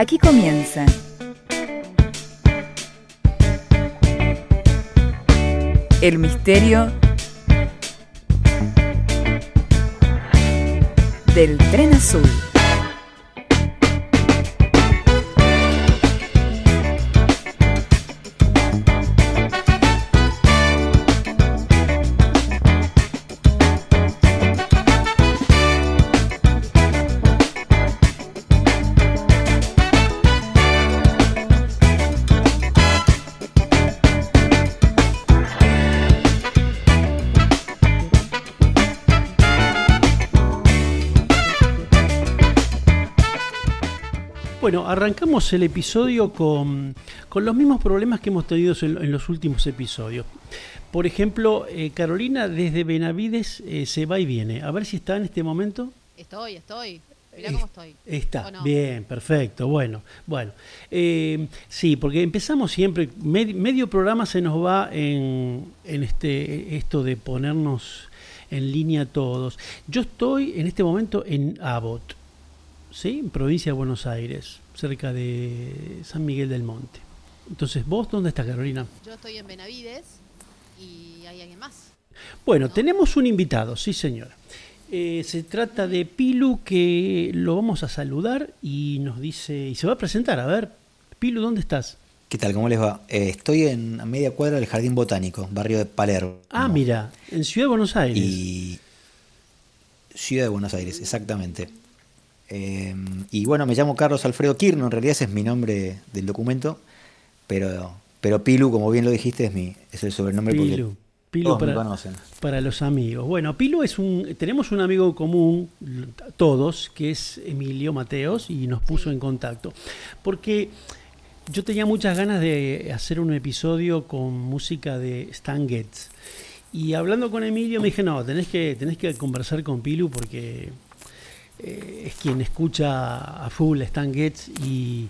Aquí comienza. El misterio del tren azul. Bueno, arrancamos el episodio con, con los mismos problemas que hemos tenido en, en los últimos episodios. Por ejemplo, eh, Carolina desde Benavides eh, se va y viene. A ver si está en este momento. Estoy, estoy. Mirá cómo estoy. Está, bien, perfecto. Bueno, bueno. Eh, sí, porque empezamos siempre, med- medio programa se nos va en, en este, esto de ponernos en línea todos. Yo estoy en este momento en Abbott, ¿sí? En provincia de Buenos Aires, cerca de San Miguel del Monte. Entonces, ¿vos dónde estás, Carolina? Yo estoy en Benavides y hay alguien más. Bueno, ¿No? tenemos un invitado, sí señora. Eh, se trata de Pilu que lo vamos a saludar y nos dice, y se va a presentar. A ver, Pilu, ¿dónde estás? ¿Qué tal? ¿Cómo les va? Eh, estoy en a media cuadra del Jardín Botánico, barrio de Palermo. Ah, mira, en Ciudad de Buenos Aires. Y Ciudad de Buenos Aires, exactamente. Eh, y bueno, me llamo Carlos Alfredo Kirno, en realidad ese es mi nombre del documento, pero, pero Pilu, como bien lo dijiste, es, mi, es el sobrenombre Pilu. porque Pilu todos me para, conocen. para los amigos. Bueno, Pilu es un. Tenemos un amigo común, todos, que es Emilio Mateos, y nos puso en contacto. Porque yo tenía muchas ganas de hacer un episodio con música de Stan Getz. Y hablando con Emilio me dije, no, tenés que, tenés que conversar con Pilu porque eh, es quien escucha a full Stan Getz y,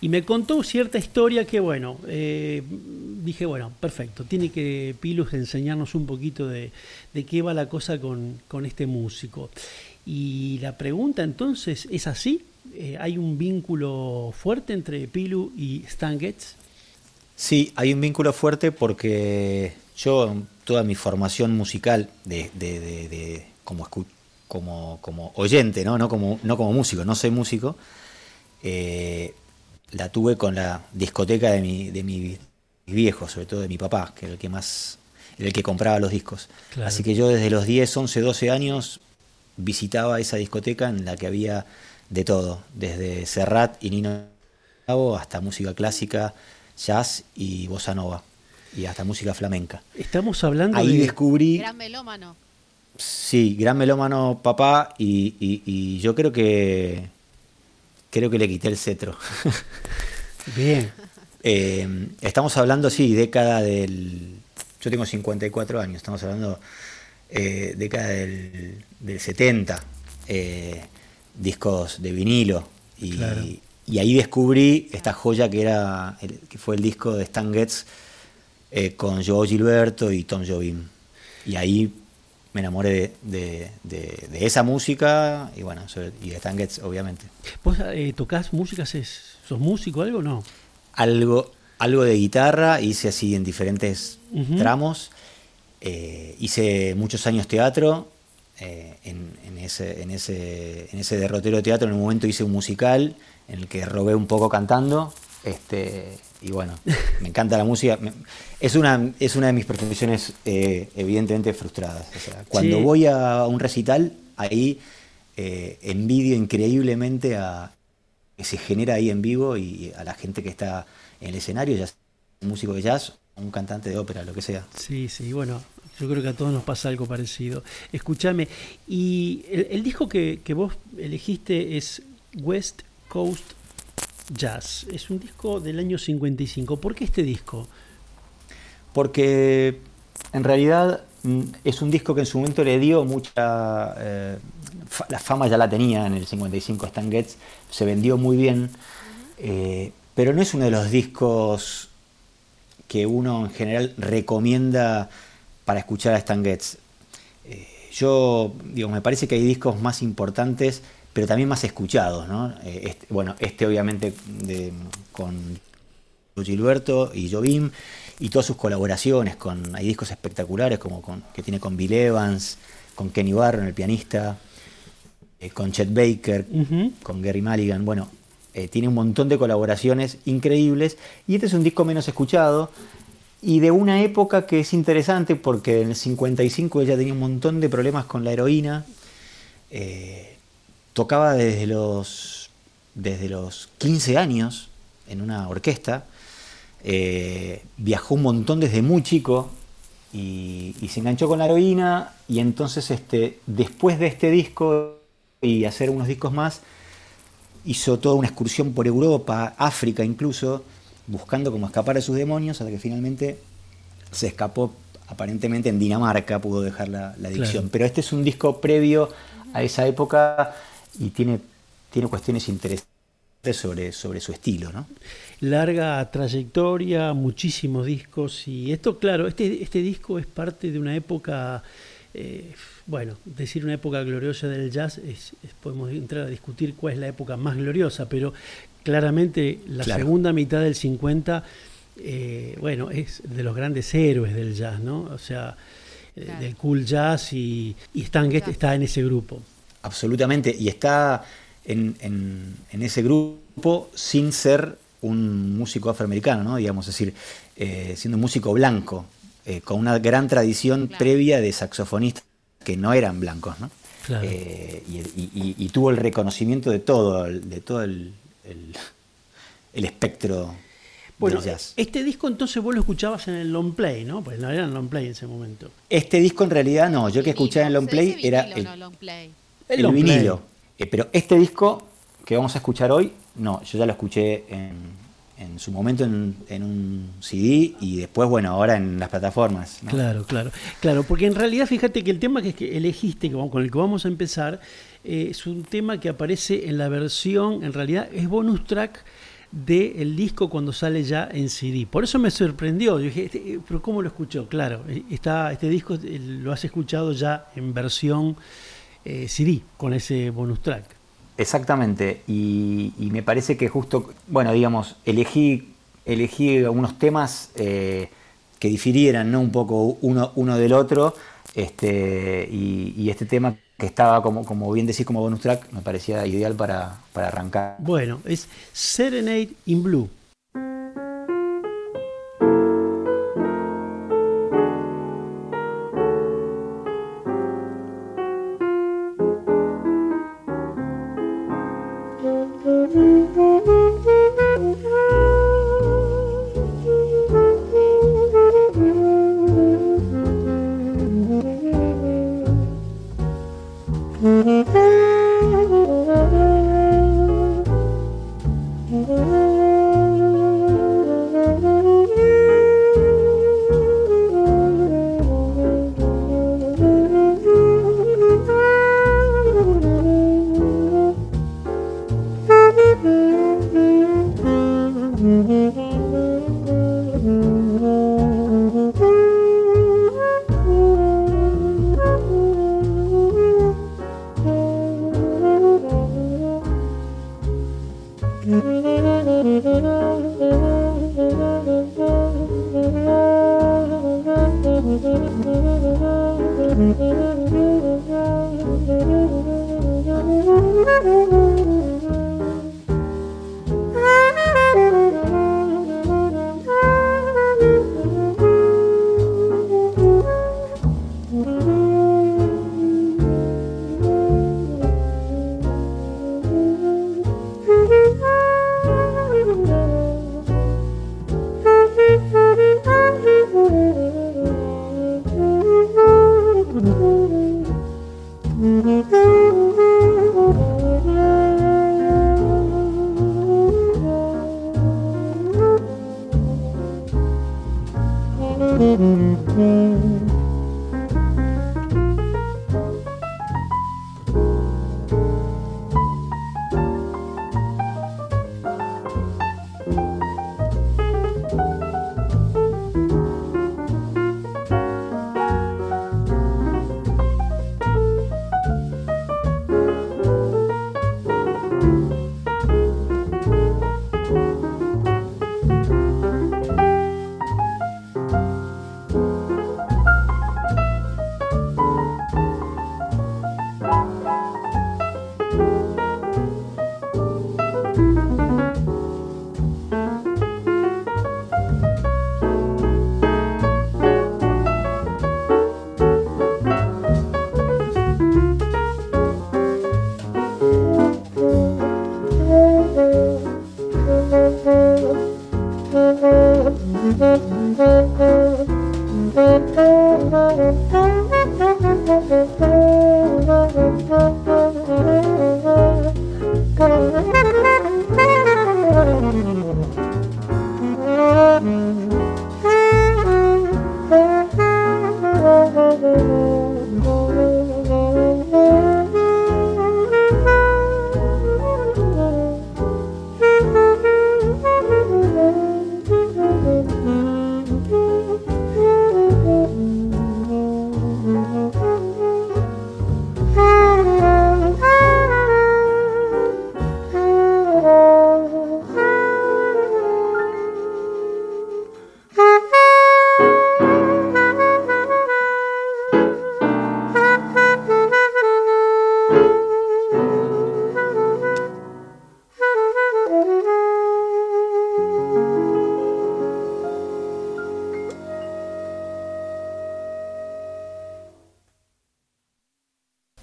y me contó cierta historia que, bueno, eh, dije, bueno, perfecto, tiene que Pilu enseñarnos un poquito de, de qué va la cosa con, con este músico. Y la pregunta entonces es así, Eh, ¿hay un vínculo fuerte entre Pilu y Stan Getz? Sí, hay un vínculo fuerte porque yo, toda mi formación musical de, de- de- como, como, como oyente, ¿no? No, como, no como músico, no soy músico, eh, la tuve con la discoteca de mi, de mi viejo, sobre todo de mi papá, que era el que más, era el que compraba los discos. Claro. Así que yo desde los 10, 11, 12 años visitaba esa discoteca en la que había de todo, desde Serrat y Nino Bravo hasta música clásica, jazz y bossa nova y hasta música flamenca. Estamos hablando Ahí de... descubrí, Gran melómano. Sí, gran melómano papá y, y- y yo creo que creo que le quité el cetro. Bien, Eh, estamos hablando, sí, década del... Yo tengo 54 años, estamos hablando eh, década del, del 70, eh, discos de vinilo. Y, Claro. y ahí descubrí esta joya que, era el- que fue el disco de Stan Getz eh, con Joe Gilberto y Tom Jobim. Y ahí me enamoré de, de- de- de esa música y bueno, sobre- y de Stan Getz, obviamente. ¿vos eh, tocás música? ¿Sos músico o algo? No. algo, algo de guitarra, hice así en diferentes tramos. Eh, hice muchos años teatro. eh, en, en ese, en, ese, en ese derrotero de teatro, en un momento hice un musical en el que robé un poco cantando. Este, y bueno, me encanta la música. Es una, es una de mis profesiones eh, evidentemente frustradas. O sea, cuando Sí. voy a un recital, ahí eh, envidio increíblemente a, que se genera ahí en vivo y a la gente que está en el escenario, ya sea un músico de jazz, un cantante de ópera, lo que sea. Sí, sí, bueno, yo creo que a todos nos pasa algo parecido. Escúchame, y el, el disco que, que vos elegiste es West Coast Jazz. Es un disco del año 55. ¿Por qué este disco? Porque en realidad mm, es un disco que en su momento le dio mucha... eh, fa- la fama ya la tenía en el 55 Stan Getz, se vendió muy bien, eh, pero no es uno de los discos que uno en general recomienda para escuchar a Stan Getz. Eh, yo, digo, me parece que hay discos más importantes, pero también más escuchados, ¿no? Eh, este- bueno, este obviamente de- con Gilberto y Jobim y todas sus colaboraciones con hay discos espectaculares como con, que tiene con Bill Evans, con Kenny Barron, el pianista, eh, con Chet Baker, con Gary Mulligan, bueno, eh, tiene un montón de colaboraciones increíbles y este es un disco menos escuchado y de una época que es interesante porque en el 55 ella tenía un montón de problemas con la heroína, eh, tocaba desde los, desde los 15 años en una orquesta, eh, viajó un montón desde muy chico y, y se enganchó con la heroína y entonces este, después de este disco y hacer unos discos más, hizo toda una excursión por Europa, África incluso, buscando cómo escapar de sus demonios, hasta que finalmente se escapó aparentemente en Dinamarca, pudo dejar la, la adicción. Claro. Pero este es un disco previo a esa época y tiene, tiene cuestiones interesantes sobre, sobre su estilo, ¿no? larga trayectoria, muchísimos discos y esto, claro, este, este disco es parte de una época, eh, bueno, decir una época gloriosa del jazz, es, es- podemos entrar a discutir cuál es la época más gloriosa, pero claramente la Claro. segunda mitad del 50, eh, bueno, es de los grandes héroes del jazz, ¿no? O sea, eh, Claro. del cool jazz y, y Stan Getz Jazz. está en ese grupo. Absolutamente, y está en, en- en ese grupo sin ser un músico afroamericano, ¿no? Digamos, es decir, eh, siendo un músico blanco, eh, con una gran tradición Claro. previa de saxofonistas que no eran blancos, ¿no? Claro. Eh, y, y- y- y tuvo el reconocimiento de todo, el- de todo el, el- el espectro Bueno, este disco entonces vos lo escuchabas en el long play, ¿no? Pues no era en long play en ese momento. Este disco en realidad no, yo que Vinilo. escuchaba en long play era vinilo, el, no long play. El el, vinilo. Eh, pero este disco que vamos a escuchar hoy, no, yo ya lo escuché en, en su momento en, en un CD y después, bueno, ahora en las plataformas. ¿no? Claro, claro. Claro, porque en realidad fíjate que el tema que, que elegiste, con el que vamos a empezar, eh, es un tema que aparece en la versión, en realidad es bonus track del disco cuando sale ya en CD. Por eso me sorprendió. Yo dije, este, eh, pero ¿cómo lo escuchó? Claro, está, este disco lo has escuchado ya en versión eh, CD, con ese bonus track. Exactamente, y, y me parece que justo, bueno, digamos, elegí, elegí algunos temas eh, que difirieran ¿no? un poco uno, uno del otro, este, y, y este tema que estaba, como, como bien decís, como bonus track, me parecía ideal para, para arrancar. Bueno, es Serenade in Blue.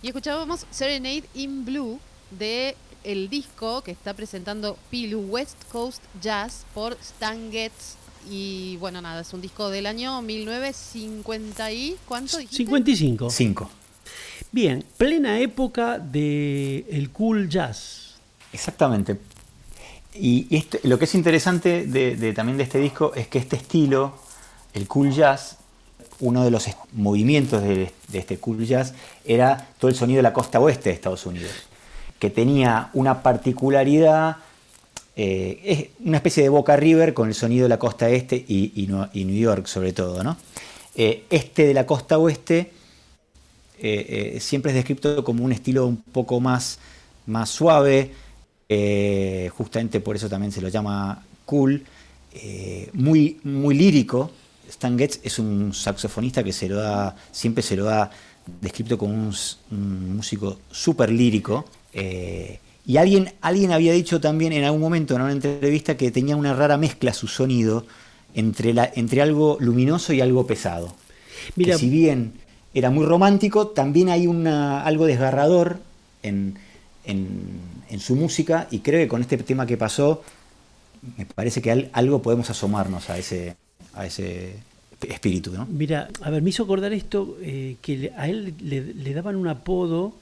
Escuchamos Serenade in Blue de el disco que está presentando Pilu West Coast Jazz por Stan Getz. Y bueno, nada, es un disco del año 1950 y... ¿Cuánto dijiste? 55. Cinco. Bien, plena época del el cool jazz. Exactamente. Y este- lo que es interesante de, de- también de este disco es que este estilo, el cool jazz, uno de los movimientos de, este cool jazz era todo el sonido de la costa oeste de Estados Unidos, que tenía una particularidad, eh, es una especie de Boca River con el sonido de la costa este y, New York sobre todo. Eh, este de la costa oeste eh, siempre es descrito como un estilo un poco más, más suave, justamente por eso también se lo llama cool, muy, muy lírico. Stan Getz es un saxofonista que se lo da, siempre se lo ha descrito como un, músico súper lírico. eh, y alguien, alguien había dicho también en algún momento en una entrevista que tenía una rara mezcla su sonido entre, la, entre algo luminoso y algo pesado. Mira, que si bien era muy romántico, también hay una, algo desgarrador en, en- en su música y creo que con este tema que pasó, me parece que al- algo podemos asomarnos a ese, a ese espíritu. ¿no? Mira, a ver, me hizo acordar esto, eh, que a él le, le daban un apodo,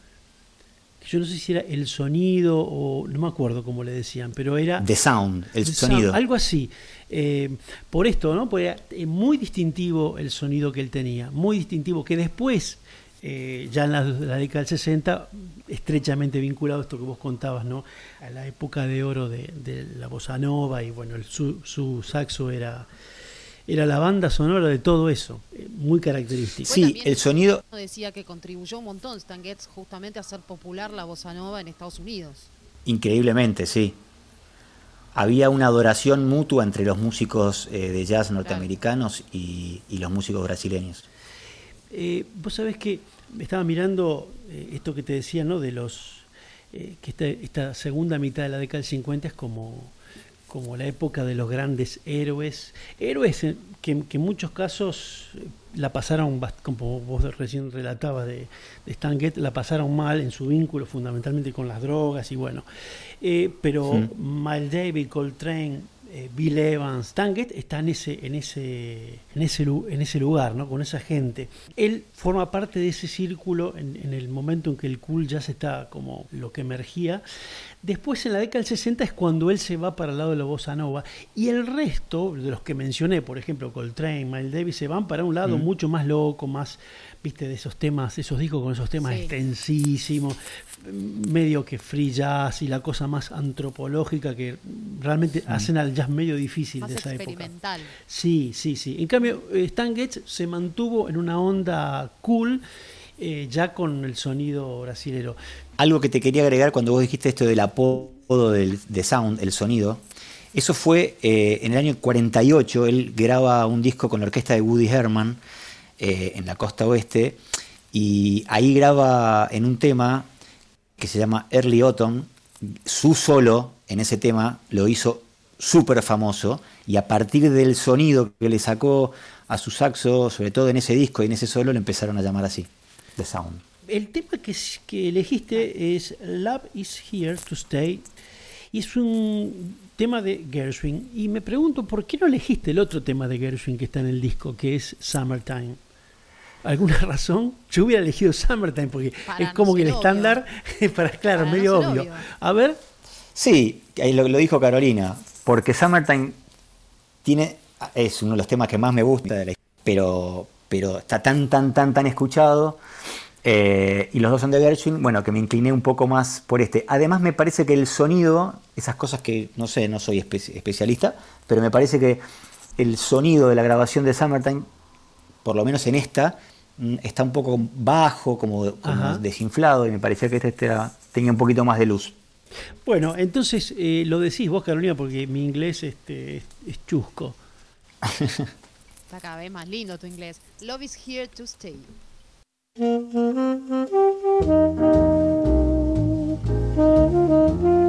que yo no sé si era el sonido o no me acuerdo cómo le decían, pero era... The Sound, el The sonido. sound, algo así. Eh, por esto, ¿no? Porque era eh, muy distintivo el sonido que él tenía, muy distintivo, que después, eh, ya en la, la década del 60, estrechamente vinculado a esto que vos contabas, ¿no? A la época de oro de, de la bossa nova y bueno, el- su, su saxo era, era la banda sonora de todo eso, eh, muy característico. Sí, también- el sonido, Decía que contribuyó un montón Stan Getz justamente a hacer popular la bossa nova en Estados Unidos. increíblemente, sí. Había una adoración mutua entre los músicos eh, de jazz norteamericanos y, y los músicos brasileños. Eh, vos sabés que estaba mirando eh, esto que te decía, ¿no? De los. eh, que esta, esta segunda mitad de la década del 50 es como, como la época de los grandes héroes. Héroes que, que en muchos casos eh, la pasaron, como vos recién relatabas de, de Stan Getz, la pasaron mal en su vínculo fundamentalmente con las drogas y bueno. Eh, pero Mm. Miles Davis, Coltrane, eh, Bill Evans, Stan Getz está en ese, en ese, en ese, lu- en ese lugar, ¿no? con esa gente. Él forma parte de ese círculo en, en el momento en que el cool jazz está como lo que emergía. Después, en la década del 60, es cuando él se va para el lado de la bossa nova. Y el resto, de los que mencioné, por ejemplo, Coltrane, Miles Davis, se van para un lado mucho más loco, más, viste, de esos temas, esos discos con esos temas Sí. extensísimos, medio que free jazz y la cosa más antropológica que realmente hacen al jazz medio difícil Más de esa época. experimental. Sí, sí, sí. En cambio, eh, Stan Getz se mantuvo en una onda cool, eh, ya con el sonido brasilero. Algo que te quería agregar cuando vos dijiste esto del apodo del, de Sound, el sonido, eso fue eh, en el año 48, él graba un disco con la orquesta de Woody Herman eh, en la costa oeste y ahí graba en un tema que se llama Early Autumn, su solo en ese tema lo hizo súper famoso y a partir del sonido que le sacó a su saxo, sobre todo en ese disco y en ese solo, le empezaron a llamar así, The Sound. El tema que, que elegiste es Love is Here to Stay y es un tema de Gershwin. Y me pregunto, ¿por qué no elegiste el otro tema de Gershwin que está en el disco, que es Summertime? ¿Alguna razón? Yo hubiera elegido Summertime porque Para es como no que el estándar, para claro, Para medio obvio. obvio. A ver, Sí, ahí lo, lo dijo Carolina, porque Summertime tiene, es uno de los temas que más me gusta, de la, pero, pero está tan, tan, tan, tan escuchado. eh, y los dos son de Gershwin, bueno, que me incliné un poco más por este. Además me parece que el sonido, esas cosas que, no sé, no soy espe- especialista, pero me parece que el sonido de la grabación de Summertime, por lo menos en esta, mm, está un poco bajo, como, desinflado, y me parecía que este era- tenía un poquito más de luz. bueno, entonces eh, lo decís vos, Carolina, porque mi inglés este, es, es chusco. Está cada vez más lindo tu inglés. Love is here to stay.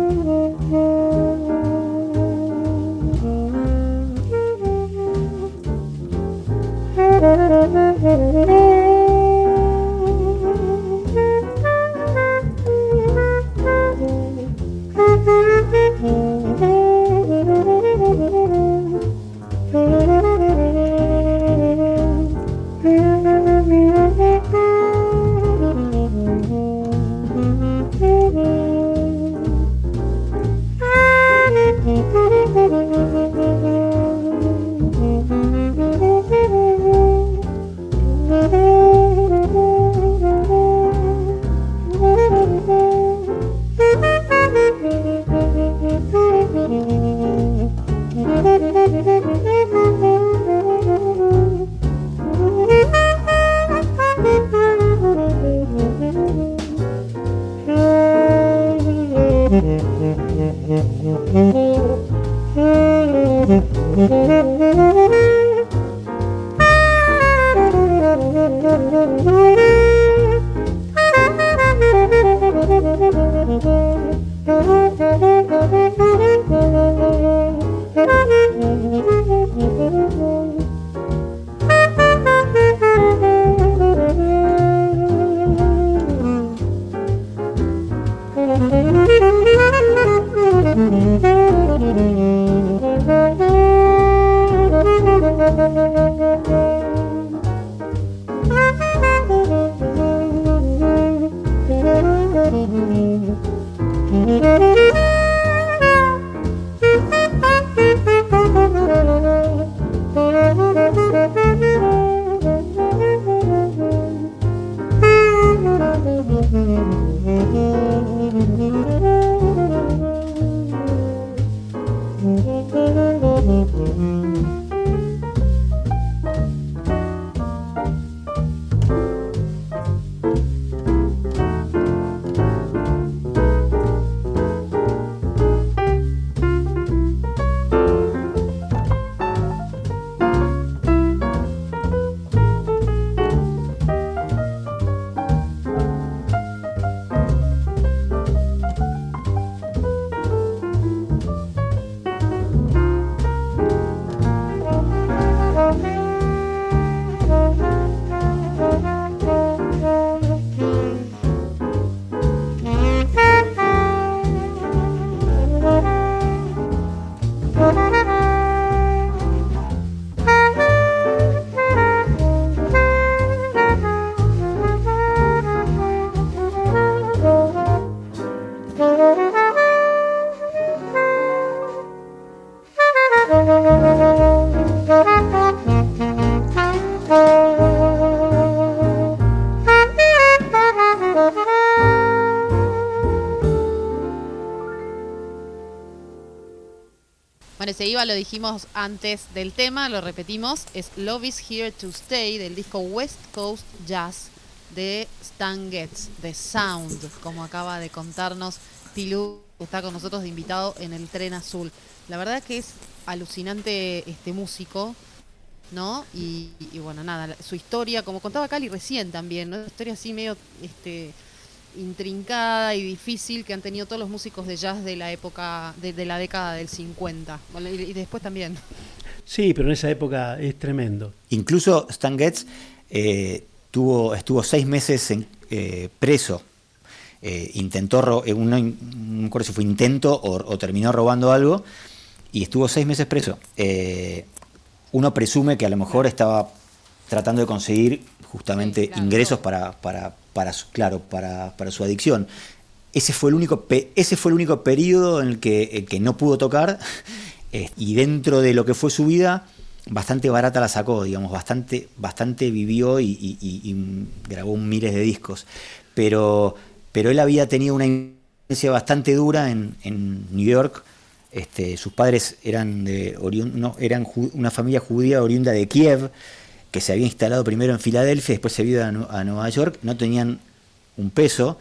Bueno, ese lo dijimos antes del tema, lo repetimos, es Love is Here to Stay del disco West Coast Jazz de Stan Getz, de Sound, como acaba de contarnos Pilú, que está con nosotros de invitado en el tren azul. La verdad que es alucinante este músico, ¿no? Y, bueno, nada, su historia, como contaba Cali recién también, ¿no? Una historia así medio este, intrincada y difícil que han tenido todos los músicos de jazz de la época, de, de la década del 50. Bueno, y, y después también. Sí, pero en esa época es tremendo. Incluso Stan Getz eh, tuvo, estuvo seis meses en- eh, preso. Eh, intentó, eh, un- no me acuerdo si fue intento o, o terminó robando algo, y estuvo seis meses preso. Eh, uno presume que a lo mejor estaba tratando de conseguir justamente Sí, claro, ingresos para, para, para su, claro, para, para su adicción. Ese fue el único, ese fue el único periodo en el que, el que no pudo tocar, eh, y dentro de lo que fue su vida, bastante barata la sacó, digamos, bastante, bastante vivió y, grabó miles de discos. Pero, pero él había tenido una influencia bastante dura en, en New York. Este, sus padres eran, de no, eran una familia judía oriunda de Kiev, que se había instalado primero en Filadelfia, después se había ido a, a Nueva York, no tenían un peso,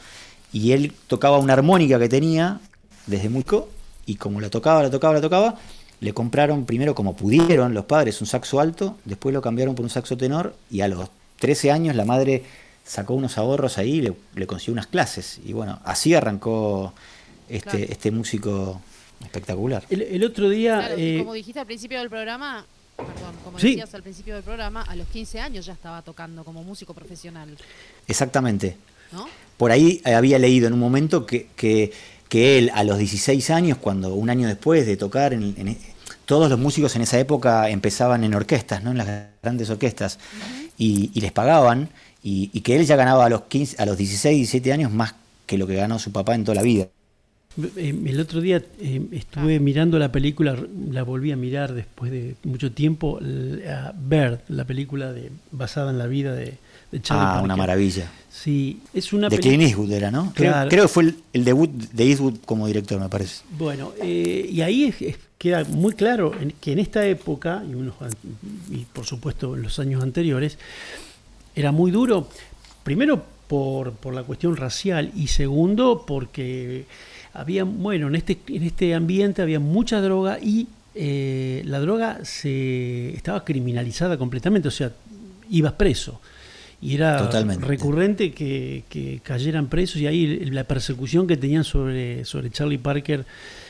y él tocaba una armónica que tenía desde muy co y como la tocaba, la tocaba, la tocaba, le compraron primero como pudieron los padres un saxo alto, después lo cambiaron por un saxo tenor, y a los 13 años la madre sacó unos ahorros ahí y le, le consiguió unas clases. Y bueno, así arrancó este, Claro. este músico espectacular. El, el otro día... Claro, eh, como dijiste al principio del programa, perdón, como Sí. decías al principio del programa, a los 15 años ya estaba tocando como músico profesional, Exactamente. ¿no? Por ahí eh, había leído en un momento que, que, que él a los 16 años, cuando un año después de tocar, en, en- todos los músicos en esa época empezaban en orquestas, ¿no? en las grandes orquestas, y, y les pagaban, y, y que él ya ganaba a los, 15, a los 16, 17 años más que lo que ganó su papá en toda la vida. Eh, El otro día eh, estuve mirando la película, la volví a mirar después de mucho tiempo, l- a Bird, la película de, basada en la vida de, de Charlie Ah, Parker. una maravilla. Sí, es una De. Clint Eastwood era, ¿no? Creo- Claro. Creo, que fue el, el debut de Eastwood como director, me parece. Bueno, eh, y ahí es- es- queda muy claro en- que en esta época, y, unos, y por supuesto en los años anteriores, era muy duro, primero por, por la cuestión racial y segundo porque había, bueno, en este, en este ambiente había mucha droga y eh, la droga se estaba criminalizada completamente, o sea, ibas preso. Y era Totalmente. recurrente que, que cayeran presos y ahí la persecución que tenían sobre, sobre Charlie Parker,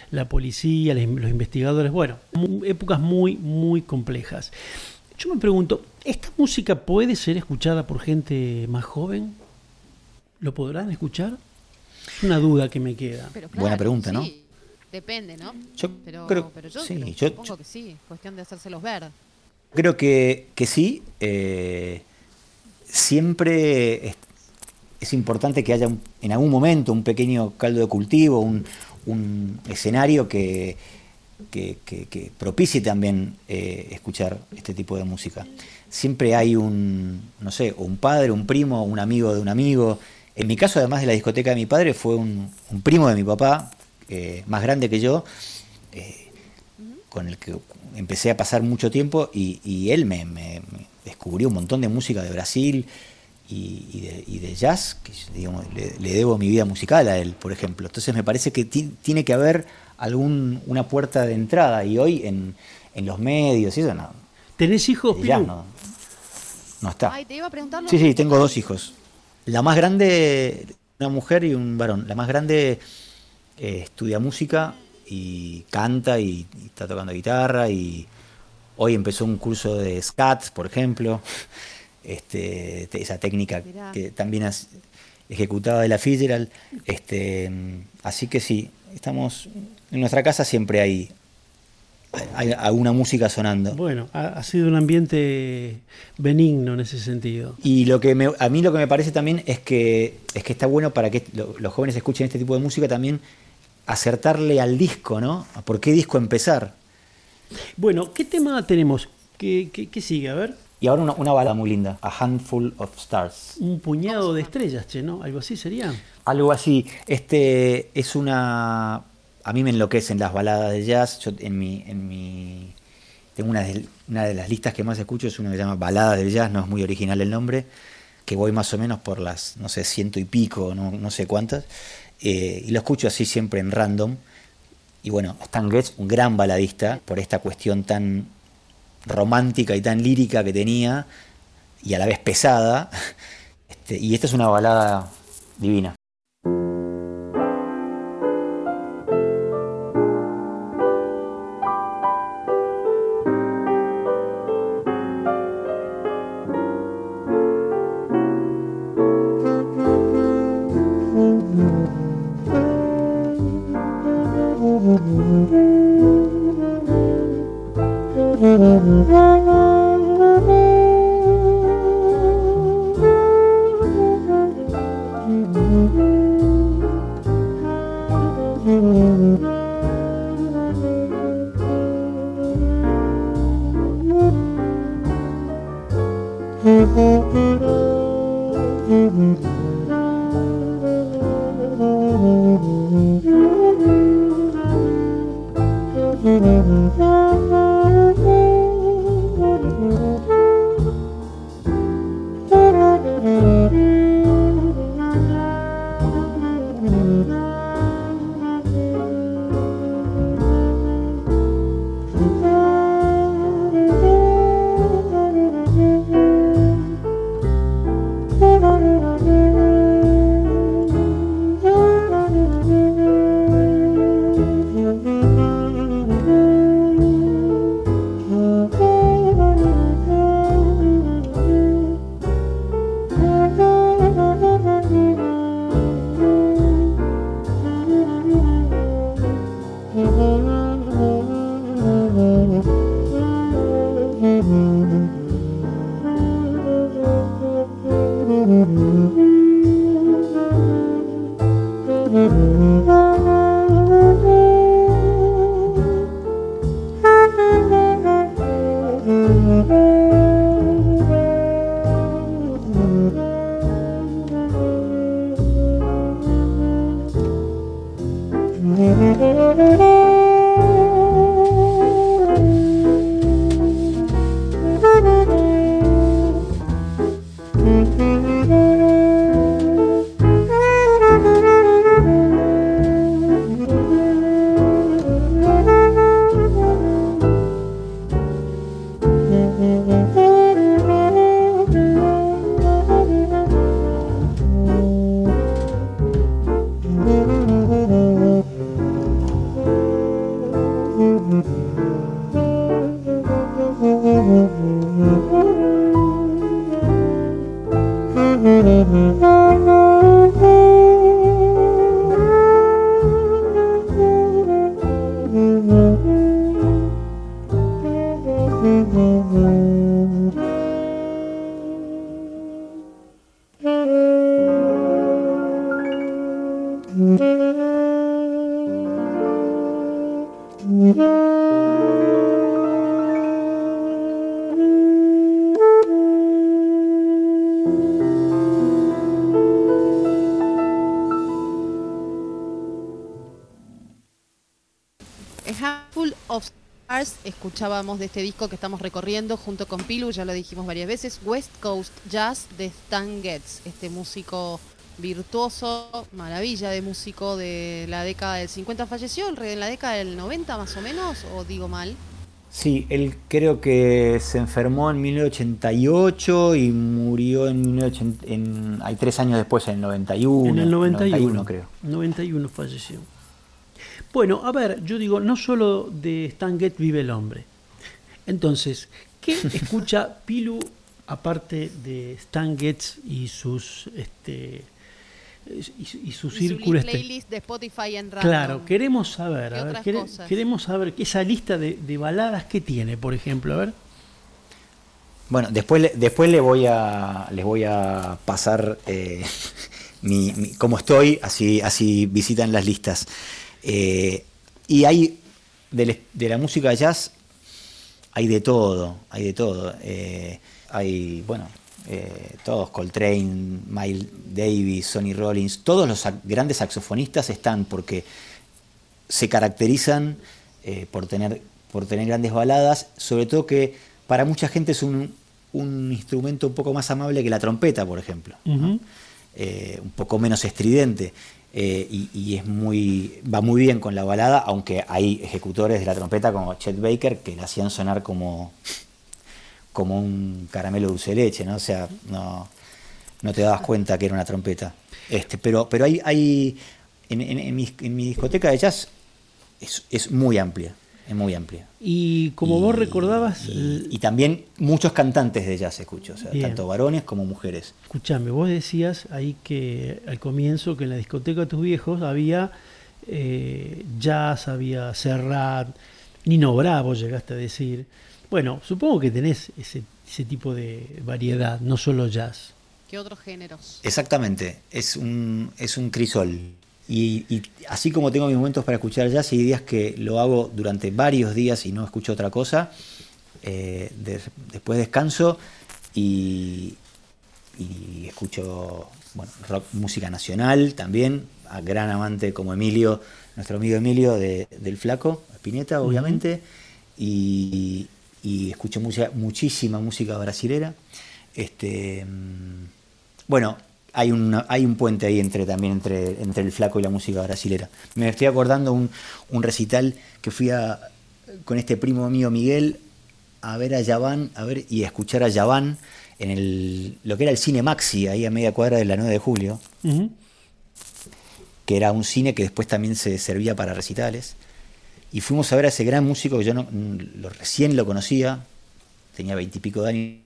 la policía, los investigadores, bueno, épocas muy, muy complejas. Yo me pregunto, ¿esta música puede ser escuchada por gente más joven? ¿Lo podrán escuchar? Es una duda que me queda. Pero Buena pregunta, ¿no? sí, Depende, ¿no? Yo pero, creo- pero yo, sí, pero yo- supongo que sí, cuestión de hacérselos ver. Creo que, que sí. eh, siempre es, es importante que haya un- en algún momento un pequeño caldo de cultivo, un, un escenario que, que, que- que propicie también eh, escuchar este tipo de música. Siempre hay un, no sé, un padre, un primo, un amigo de un amigo. En mi caso, además de la discoteca de mi padre, fue un, un primo de mi papá, eh, más grande que yo, eh, con el que empecé a pasar mucho tiempo y, y él me, me- me descubrió un montón de música de Brasil y, y de, y de jazz, que digamos, le, le debo mi vida musical a él, por ejemplo. Entonces me parece que ti- tiene que haber algún, una puerta de entrada y hoy en, en los medios y eso no, ¿Tenés hijos, Pilu? no, no está. Ay, te iba a preguntar Sí, sí, tengo dos hijos. La más grande, una mujer y un varón. La más grande eh, estudia música y canta y, y está tocando guitarra y hoy empezó un curso de scat, por ejemplo. Este, te- esa técnica Mirá. que también has ejecutaba de la Fitzgerald. Este, así que sí, estamos en nuestra casa siempre hay, hay alguna música sonando. Bueno, ha, ha sido un ambiente benigno en ese sentido. Y lo que me- a mí lo que me parece también es que, es que está bueno para que lo- los jóvenes escuchen este tipo de música también acertarle al disco, ¿no? ¿A ¿Por qué disco empezar? Bueno, ¿qué tema tenemos? ¿Qué, qué- qué sigue? A ver, Y ahora una, una balada muy linda, A Handful of Stars. un puñado de estrellas, che, ¿no? Algo así sería. Algo así. Este es una. A mí me enloquecen las baladas de jazz. Yo en mi. En mi tengo una de, las listas que más escucho, es una que se llama Baladas del Jazz, no es muy original el nombre, que voy más o menos por las, no sé, ciento y pico, no, no sé cuántas, eh, y lo escucho así siempre en random. Y bueno, Stan Getz, un gran baladista, por esta cuestión tan romántica y tan lírica que tenía, y a la vez pesada. Este, y esta es una balada divina. Escuchábamos de este disco que estamos recorriendo junto con Pilu, ya lo dijimos varias veces, West Coast Jazz de Stan Getz, este músico virtuoso, maravilla de músico de la década del 50. ¿Falleció en la década del 90 más o menos? ¿O digo mal? Sí, él creo que se enfermó en 1988 y murió en 1980, en, hay tres años después, en el 91. En el 91, creo. 91 falleció. Bueno, a ver, yo digo, no solo de Stan Getz vive el hombre. Entonces, ¿qué escucha Pilu aparte de Stan Getz y sus este y, y su Y círculo su este? playlist de Spotify en random. Claro, queremos saber, ¿Qué a ver, otras quere- cosas? queremos saber que esa lista de, de baladas que tiene, por ejemplo, a ver. Bueno, después, le- después le voy a, les voy a pasar eh, mi, mi- cómo estoy, así, así visitan las listas. Eh, y hay, de, la música jazz, hay de todo, hay de todo. Eh, hay, bueno, eh, todos, Coltrane, Miles Davis, Sonny Rollins, todos los sac- grandes saxofonistas están porque se caracterizan por, tener, por tener grandes baladas, sobre todo que para mucha gente es un, un instrumento un poco más amable que la trompeta, por ejemplo. Eh, un poco menos estridente. Eh, y, es muy va muy bien con la balada, aunque hay ejecutores de la trompeta como Chet Baker que la hacían sonar como, como un caramelo dulce de leche, ¿no? O sea, no, no te dabas cuenta que era una trompeta. Este, pero, pero hay, hay en, en- en mi, en mi discoteca de jazz es, es muy amplia, es muy amplia. Y como vos recordabas, y, y también muchos cantantes de jazz escucho, o sea, Bien. tanto varones como mujeres. escuchame, vos decías ahí que al comienzo que en la discoteca de tus viejos había eh, jazz, había Serrat, Nino Bravo llegaste a decir. Bueno, supongo que tenés ese, ese tipo de variedad, no solo jazz. ¿Qué otros géneros? Exactamente, es un, es un crisol. Y, y así como tengo mis momentos para escuchar jazz, hay días que lo hago durante varios días y no escucho otra cosa. eh, de- después descanso y, y escucho bueno, rock, música nacional también, a gran amante como Emilio, nuestro amigo Emilio de- del Flaco, Spinetta, obviamente, y, y escucho mucha, muchísima música brasilera. Este, mm, bueno, hay, una- hay un puente ahí entre también entre, entre el Flaco y la música brasilera. Me estoy acordando un, un recital que fui a, con este primo mío Miguel a ver a Yaván, a ver y a escuchar a Yaván en el, lo que era el cine Maxi, ahí a media cuadra de la 9 de julio, que era un cine que después también se servía para recitales. Y fuimos a ver a ese gran músico que yo no, lo, recién lo conocía, tenía veintipico de años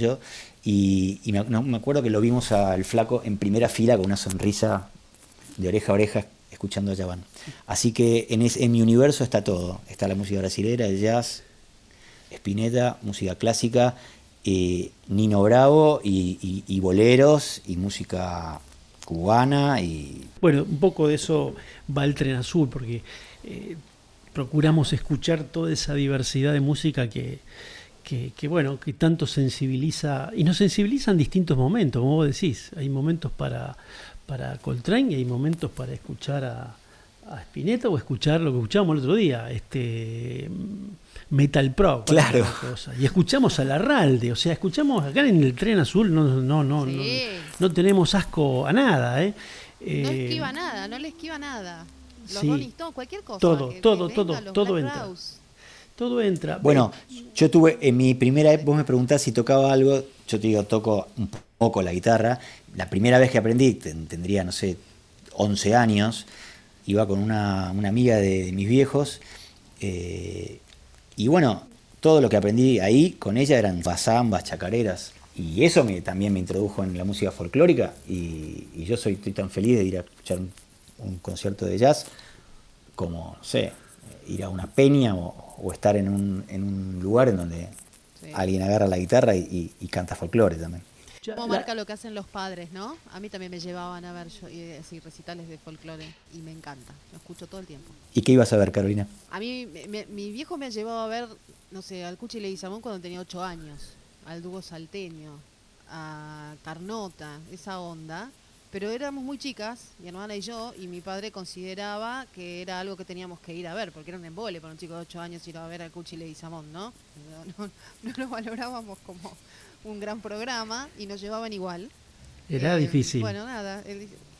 yo, y, me, acuerdo que lo vimos al flaco en primera fila con una sonrisa de oreja a oreja escuchando a Yaván. Así que en, es- en mi universo está todo. Está la música brasilera, el jazz, Spinetta, música clásica, eh, Nino Bravo y boleros y música cubana y Bueno, un poco de eso va el tren azul, porque eh, procuramos escuchar toda esa diversidad de música que, que, que, bueno, que tanto sensibiliza, y nos sensibiliza en distintos momentos, como vos decís. Hay momentos para, para Coltrane y hay momentos para escuchar a, a Spinetta o escuchar lo que escuchábamos el otro día, este Metal Pro. Claro. Cosa. Y escuchamos a Larralde, o sea, escuchamos acá en el tren azul, no, no, no, Sí. no, no tenemos asco a nada, ¿eh? No Eh, esquiva nada, no le esquiva nada. Los sí. Rolling Stones, cualquier cosa. Todo, que- que todo, venga, todo, todo entra. Todo entra. Bueno, yo tuve en mi primera ep- vos me preguntás si tocaba algo, yo te digo, toco un poco la guitarra. La primera vez que aprendí, ten- tendría, no sé, 11 años, iba con una, amiga de, mis viejos, eh, y bueno, todo lo que aprendí ahí con ella eran zambas, chacareras, y eso me, también me introdujo en la música folclórica, y, y yo soy, estoy tan feliz de ir a escuchar un, un concierto de jazz como, no sé, ir a una peña o, o estar en un, en un lugar en donde Sí. alguien agarra la guitarra y, y- y canta folclore también. la- marca lo que hacen los padres, ¿no? A mí también me llevaban a ver yo, y, recitales de folclore y me encanta. Lo escucho todo el tiempo. ¿Y qué ibas a ver, Carolina? A mí, me- me- mi viejo me ha llevado a ver, no sé, al Cuchi Leguizamón cuando tenía ocho años, al dúo salteño, a Carnota, esa onda. Pero éramos muy chicas, mi hermana y yo, y mi padre consideraba que era algo que teníamos que ir a ver, porque era un embole para un chico de ocho años ir a ver al Cuchi Leguizamón, ¿no? No, no, no lo valorábamos como un gran programa y nos llevaban igual. Era Eh, difícil. Bueno, nada,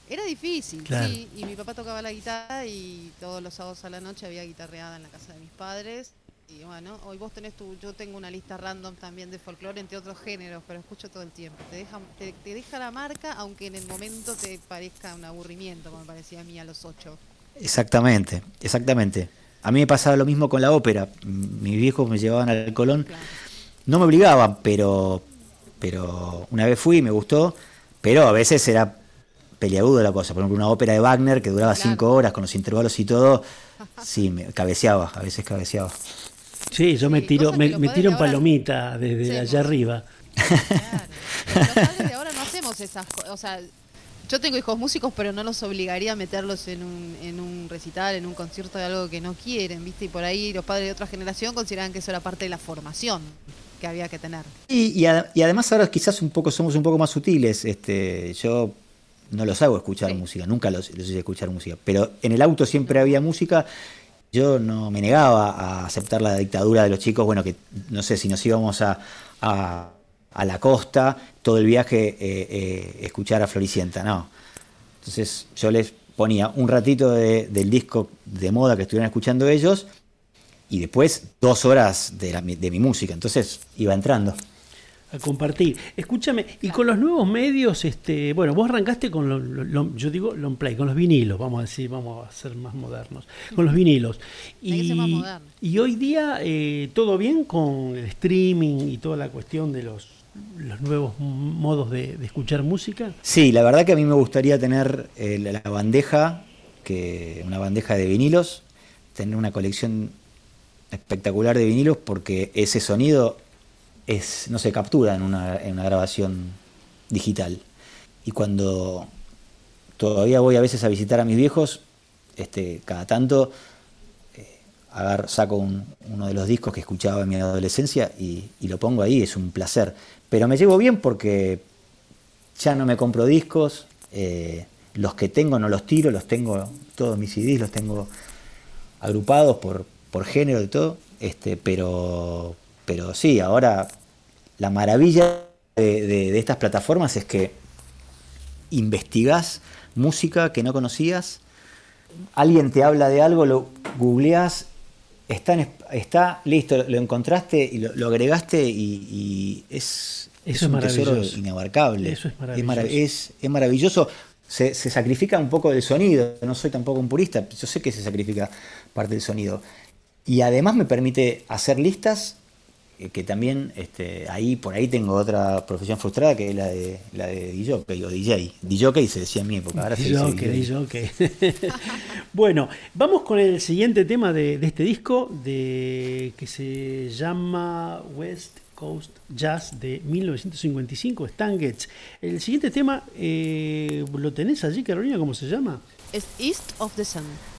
era difícil, Claro. sí. Y mi papá tocaba la guitarra y todos los sábados a la noche había guitarreada en la casa de mis padres. Y bueno, hoy vos tenés tu, yo tengo una lista random también de folclore entre otros géneros, pero escucho todo el tiempo. Te deja, te, te deja la marca, aunque en el momento te parezca un aburrimiento, como me parecía a mí a los ocho. Exactamente, exactamente. A mí me pasaba lo mismo con la ópera. Mis viejos me llevaban al Colón. Claro. No me obligaban, pero, pero una vez fui y me gustó. Pero a veces era peliagudo la cosa. Por ejemplo, una ópera de Wagner que duraba Claro. cinco horas con los intervalos y todo. Sí, me cabeceaba, a veces cabeceaba. Sí, yo me tiro, me, me tiro en palomita desde hacemos. allá arriba. Claro. Los padres de ahora no hacemos esas cosas. O sea, yo tengo hijos músicos, pero no los obligaría a meterlos en un, en un recital, en un concierto de algo que no quieren, ¿viste? Y por ahí los padres de otra generación consideraban que eso era parte de la formación que había que tener. Y, y a- y además ahora quizás un poco somos un poco más sutiles. Este, yo no los hago escuchar Sí. música, nunca los, los hice escuchar música. Pero en el auto siempre había música. Yo no me negaba a aceptar la dictadura de los chicos. Bueno, que no sé si nos íbamos a, a, la costa, todo el viaje eh, eh, escuchar a Floricienta, no. Entonces yo les ponía un ratito de- del disco de moda que estuvieran escuchando ellos y después dos horas de mi música. Entonces iba entrando. A compartir. Escúchame, y con los nuevos medios, este, bueno, vos arrancaste con, lo, lo- lo- yo digo long play, con los vinilos, vamos a decir, vamos a ser más modernos, con los vinilos. Y, y hoy día, eh, todo bien con el streaming y toda la cuestión de los, los nuevos modos de, de escuchar música. Sí, la verdad que a mí me gustaría tener eh, la la bandeja, que una bandeja de vinilos, tener una colección espectacular de vinilos porque ese sonido es no se captura en una, en una grabación digital. Y cuando todavía voy a veces a visitar a mis viejos, este, cada tanto eh, agar- saco un- uno de los discos que escuchaba en mi adolescencia y, y lo pongo ahí, es un placer. Pero me llevo bien porque ya no me compro discos, eh, los que tengo no los tiro, los tengo, todos mis CDs los tengo agrupados por, por género y todo, este, pero, pero sí, ahora la maravilla de, de- de estas plataformas es que investigás música que no conocías, alguien te habla de algo, lo googleás, está, en es- está listo, lo encontraste y lo, lo agregaste y, y es, un tesoro inabarcable. Eso es mara- maravilloso. es- es maravilloso. Se, se sacrifica un poco del sonido, no soy tampoco un purista, yo sé que se sacrifica parte del sonido. Y además me permite hacer listas, que también este, ahí por ahí tengo otra profesión frustrada que es la de la de DJ o DJ. DJ se decía en mi época, ahora se dice DJ. jockey. bueno, vamos con el siguiente tema de, de este disco, de, que se llama West Coast Jazz de 1955, Stan Getz. El siguiente tema, eh, ¿lo tenés allí, Carolina? ¿Cómo se llama? Es East of the Sun.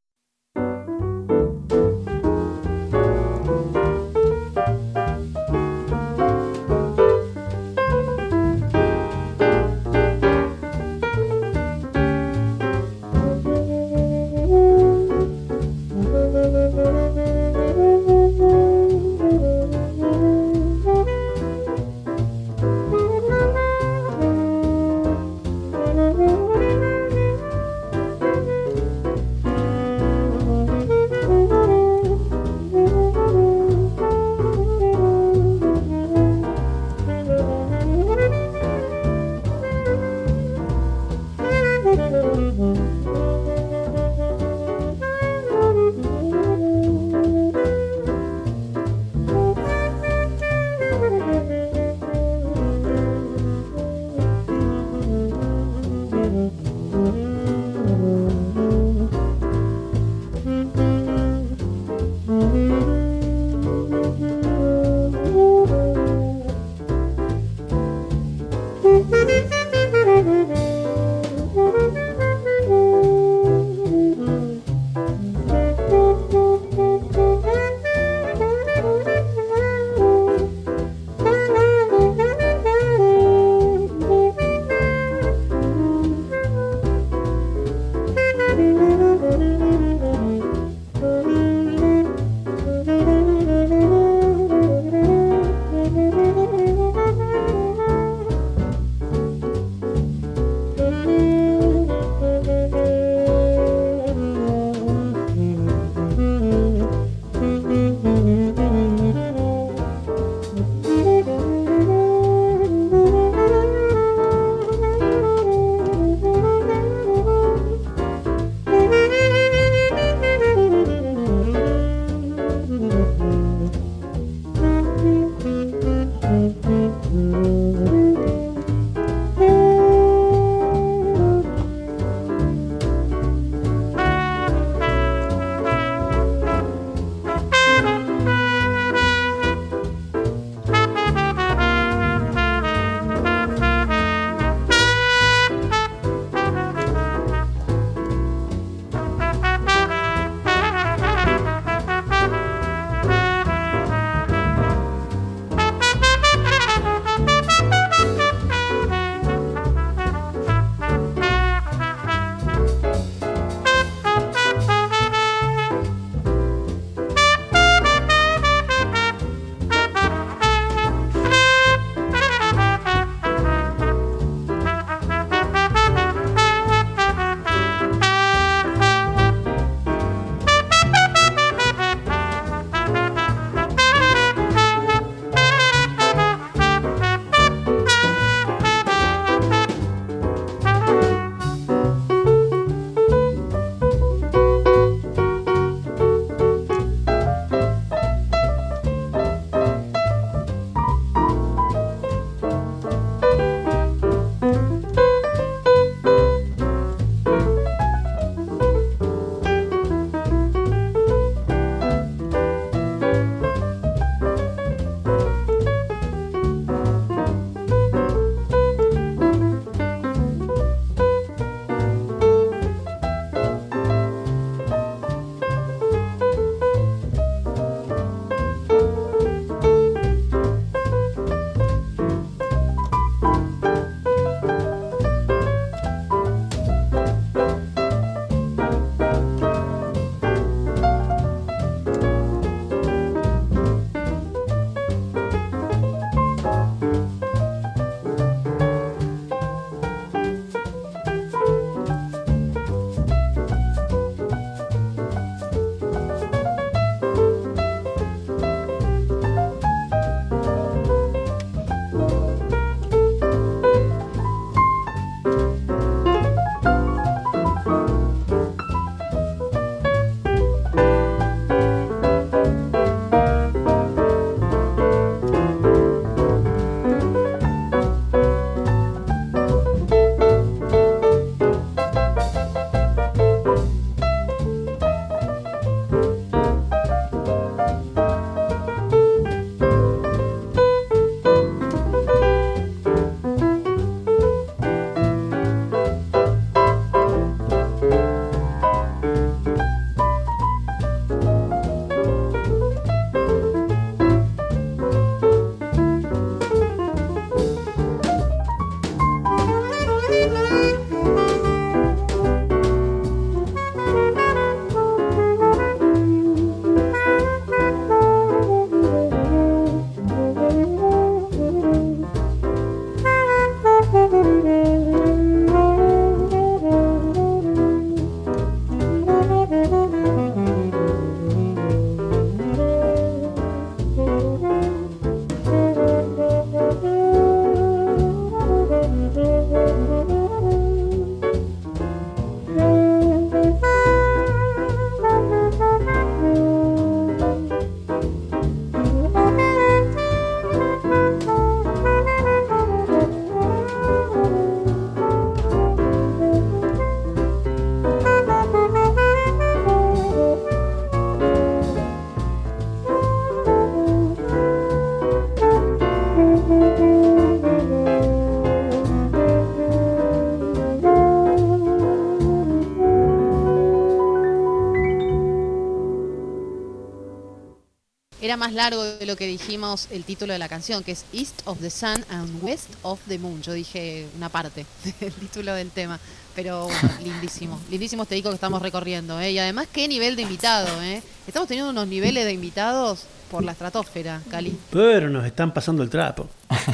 Era más largo de lo que dijimos el título de la canción, que es East of the Sun and West of the Moon. Yo dije una parte del título del tema. Pero bueno, lindísimo. Lindísimo este disco que estamos recorriendo. ¿eh? Y además, qué nivel de invitado. ¿eh? Estamos teniendo unos niveles de invitados por la estratosfera, Cali. Pero nos están pasando el trapo.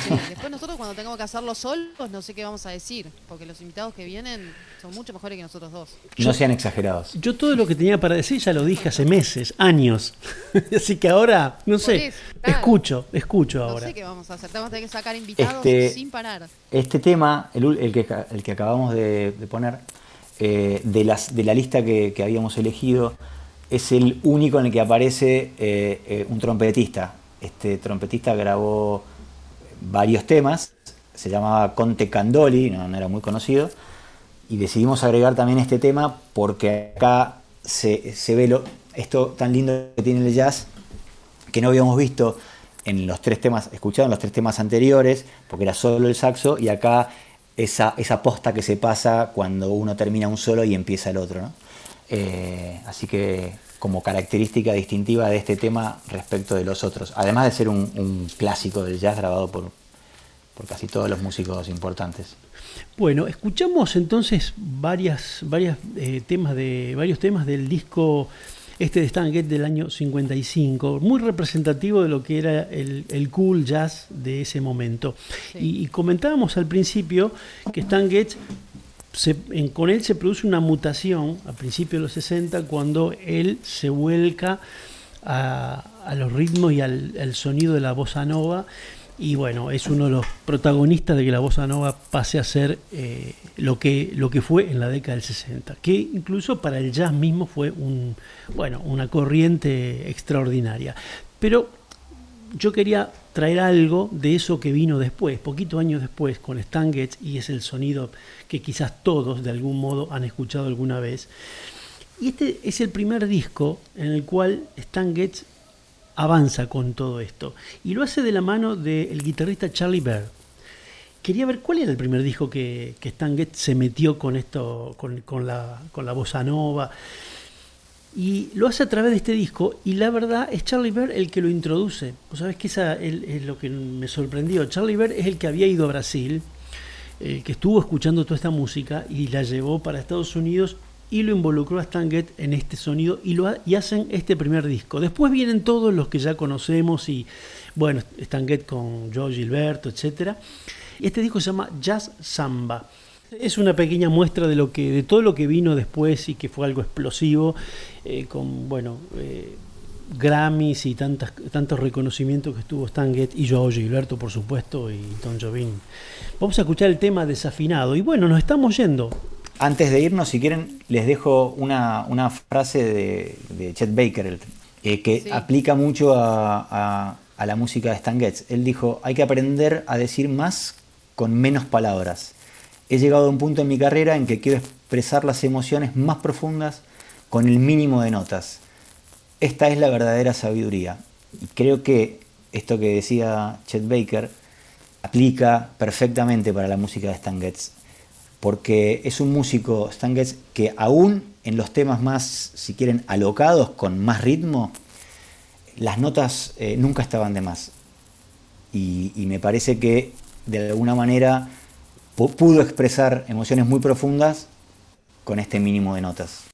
Sí, después nosotros cuando tengamos que hacerlo solos, no sé qué vamos a decir. Porque los invitados que vienen son mucho mejores que nosotros dos. No sean exagerados. Yo todo lo que tenía para decir ya lo dije hace meses, años. Así que ahora, no Por sé, eso, claro. escucho, escucho No ahora. sé qué vamos a hacer. Tenemos que tener que sacar invitados Este- sin parar. Este tema, el, ul- el que, el que acabamos de, de poner, eh, de, las, de la lista que, que habíamos elegido, es el único en el que aparece eh, eh, un trompetista. Este trompetista grabó varios temas, se llamaba Conte Candoli, no, era muy conocido, y decidimos agregar también este tema porque acá se, se ve lo, esto tan lindo que tiene el jazz, que no habíamos visto en los tres temas, escuchado en los tres temas anteriores, porque era solo el saxo, y acá esa, esa posta que se pasa cuando uno termina un solo y empieza el otro. ¿no? Eh, así que como característica distintiva de este tema respecto de los otros, además de ser un, un clásico del jazz grabado por, por casi todos los músicos importantes. Bueno, escuchamos entonces varias, varias eh, temas de, varios temas del disco este de Stan Getz del año 55, muy representativo de lo que era el, el cool jazz de ese momento. Sí. Y, y comentábamos al principio que Stan Getz, con él se produce una mutación a principios de los 60 cuando él se vuelca a, los ritmos y al, sonido de la bossa nova. Y bueno, es uno de los protagonistas de que la bossa nova pase a ser eh, lo, que, lo que fue en la década del 60, que incluso para el jazz mismo fue bueno, una corriente extraordinaria. Pero yo quería traer algo de eso que vino después, poquito años después, con Stan Getz, y es el sonido que quizás todos de algún modo han escuchado alguna vez. Y este es el primer disco en el cual Stan Getz avanza con todo esto. Y lo hace de la mano del guitarrista Charlie Bird. Quería ver cuál era el primer disco que, que Stan Getz se metió con esto, con, con la, con la bossa nova. Y lo hace a través de este disco y la verdad es Charlie Bird el que lo introduce. Vos sabés que esa es lo que me sorprendió. Charlie Bird es el que había ido a Brasil, el que estuvo escuchando toda esta música y la llevó para Estados Unidos y lo involucró a Stan Getz en este sonido y, lo ha- y hacen este primer disco. Después vienen todos los que ya conocemos y bueno, Stan Getz con Joe Gilberto. Y este disco se llama Jazz Samba. Es una pequeña muestra de lo que, de todo lo que vino después y que fue algo explosivo, eh, con bueno eh, Grammys y tantas, tantos reconocimientos que estuvo Stan Getz y Joao Gilberto, por supuesto, y Tom Jobim. Vamos a escuchar el tema desafinado. Y bueno, nos estamos yendo. Antes de irnos, si quieren, les dejo una, una frase de, de Chet Baker, el- eh, que Sí. aplica mucho a, a- a la música de Stan Getz. Él dijo, hay que aprender a decir más con menos palabras. He llegado a un punto en mi carrera en que quiero expresar las emociones más profundas con el mínimo de notas. Esta es la verdadera sabiduría. Y creo que esto que decía Chet Baker aplica perfectamente para la música de Stan Getz porque es un músico, Stan Getz, que aún en los temas más, si quieren, alocados, con más ritmo, las notas eh, nunca estaban de más. Y, me parece que de alguna manera pudo expresar emociones muy profundas con este mínimo de notas.